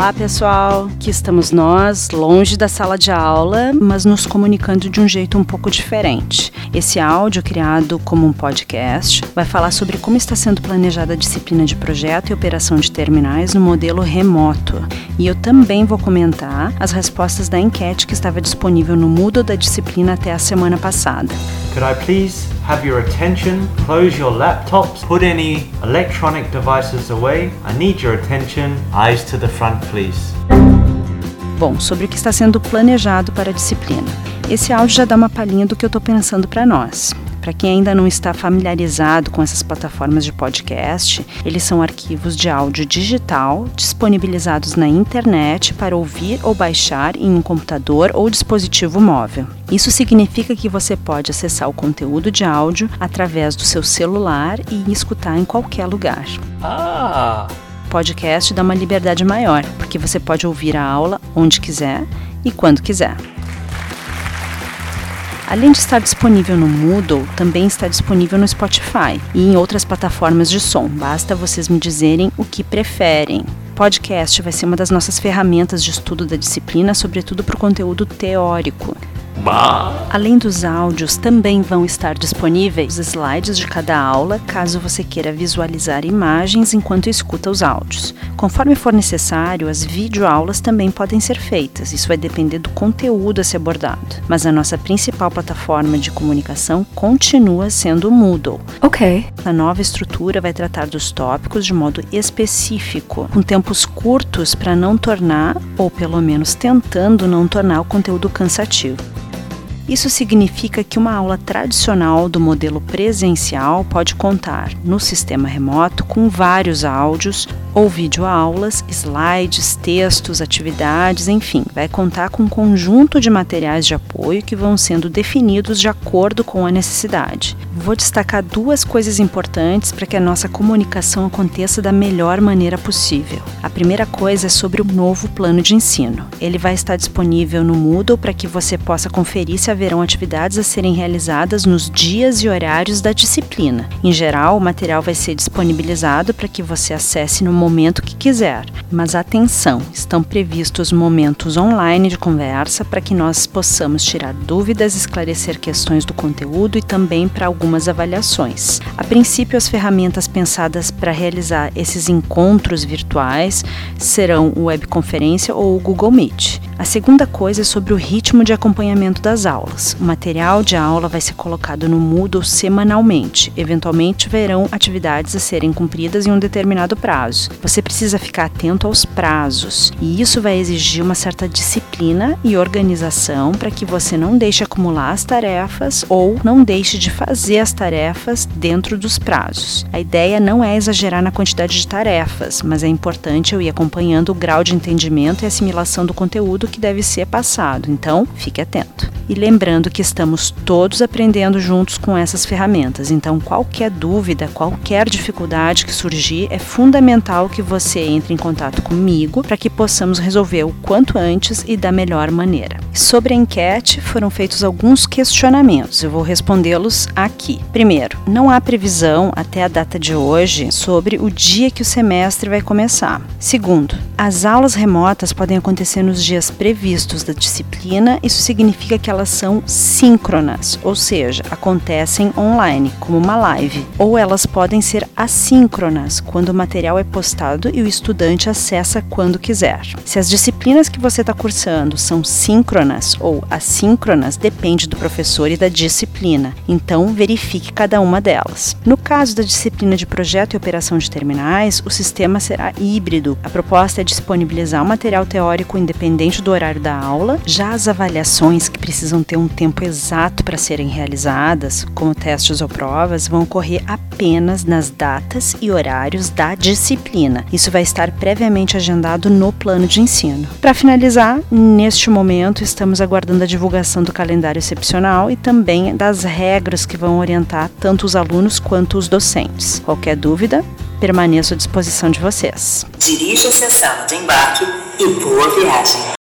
Olá, pessoal. Aqui estamos nós, longe da sala de aula, mas nos comunicando de um jeito um pouco diferente. Esse áudio, criado como um podcast, vai falar sobre como está sendo planejada a disciplina de projeto e operação de terminais no modelo remoto. E eu também vou comentar as respostas da enquete que estava disponível no Moodle da disciplina até a semana passada. Could I please have your attention? Close your laptops, put any electronic devices away. I need your attention. Eyes to the front, please. Bom, sobre o que está sendo planejado para a disciplina. Esse áudio já dá uma palhinha do que eu estou pensando para nós. Para quem ainda não está familiarizado com essas plataformas de podcast, eles são arquivos de áudio digital disponibilizados na internet para ouvir ou baixar em um computador ou dispositivo móvel. Isso significa que você pode acessar o conteúdo de áudio através do seu celular e escutar em qualquer lugar. Ah! Podcast dá uma liberdade maior, porque você pode ouvir a aula onde quiser e quando quiser. Além de estar disponível no Moodle, também está disponível no Spotify e em outras plataformas de som. Basta vocês me dizerem o que preferem. Podcast vai ser uma das nossas ferramentas de estudo da disciplina, sobretudo para o conteúdo teórico. Além dos áudios, também vão estar disponíveis os slides de cada aula, caso você queira visualizar imagens enquanto escuta os áudios. Conforme for necessário, as videoaulas também podem ser feitas, isso vai depender do conteúdo a ser abordado. Mas a nossa principal plataforma de comunicação continua sendo o Moodle. Ok. A nova estrutura vai tratar dos tópicos de modo específico, com tempos curtos para não tornar, ou pelo menos tentando não tornar o conteúdo cansativo. Isso significa que uma aula tradicional do modelo presencial pode contar, no sistema remoto, com vários áudios ou videoaulas, slides, textos, atividades, enfim, vai contar com um conjunto de materiais de apoio que vão sendo definidos de acordo com a necessidade. Vou destacar duas coisas importantes para que a nossa comunicação aconteça da melhor maneira possível. A primeira coisa é sobre o novo plano de ensino. Ele vai estar disponível no Moodle para que você possa conferir se haverão atividades a serem realizadas nos dias e horários da disciplina. Em geral, o material vai ser disponibilizado para que você acesse no momento que quiser. Mas atenção, estão previstos momentos online de conversa para que nós possamos tirar dúvidas, esclarecer questões do conteúdo e também para algumas avaliações. A princípio, as ferramentas pensadas para realizar esses encontros virtuais serão o webconferência ou o Google Meet. A segunda coisa é sobre o ritmo de acompanhamento das aulas. O material de aula vai ser colocado no Moodle semanalmente. Eventualmente, verão atividades a serem cumpridas em um determinado prazo. Você precisa ficar atento aos prazos, e isso vai exigir uma certa disciplina e organização para que você não deixe acumular as tarefas ou não deixe de fazer as tarefas dentro dos prazos. A ideia não é exagerar na quantidade de tarefas, mas é importante eu ir acompanhando o grau de entendimento e assimilação do conteúdo que deve ser passado. Então, fique atento. E lembrando que estamos todos aprendendo juntos com essas ferramentas, então qualquer dúvida, qualquer dificuldade que surgir, é fundamental que você entre em contato comigo para que possamos resolver o quanto antes e da melhor maneira. Sobre a enquete, foram feitos alguns questionamentos, eu vou respondê-los aqui. Primeiro, não há previsão até a data de hoje sobre o dia que o semestre vai começar. Segundo, as aulas remotas podem acontecer nos dias previstos da disciplina, isso significa que elas são síncronas, ou seja, acontecem online, como uma live, ou elas podem ser assíncronas, quando o material é postado e o estudante acessa quando quiser. Se as disciplinas que você está cursando são síncronas ou assíncronas, depende do professor e da disciplina, então verifique cada uma delas. No caso da disciplina de projeto e operação de terminais, o sistema será híbrido. A proposta é disponibilizar o material teórico independente do horário da aula, já as avaliações que precisam ter um tempo exato para serem realizadas, como testes ou provas, vão ocorrer apenas nas datas e horários da Isso vai estar previamente agendado no plano de ensino. Para finalizar, neste momento estamos aguardando a divulgação do calendário excepcional e também das regras que vão orientar tanto os alunos quanto os docentes. Qualquer dúvida, permaneço à disposição de vocês. Dirija-se à sala de embarque e boa viagem.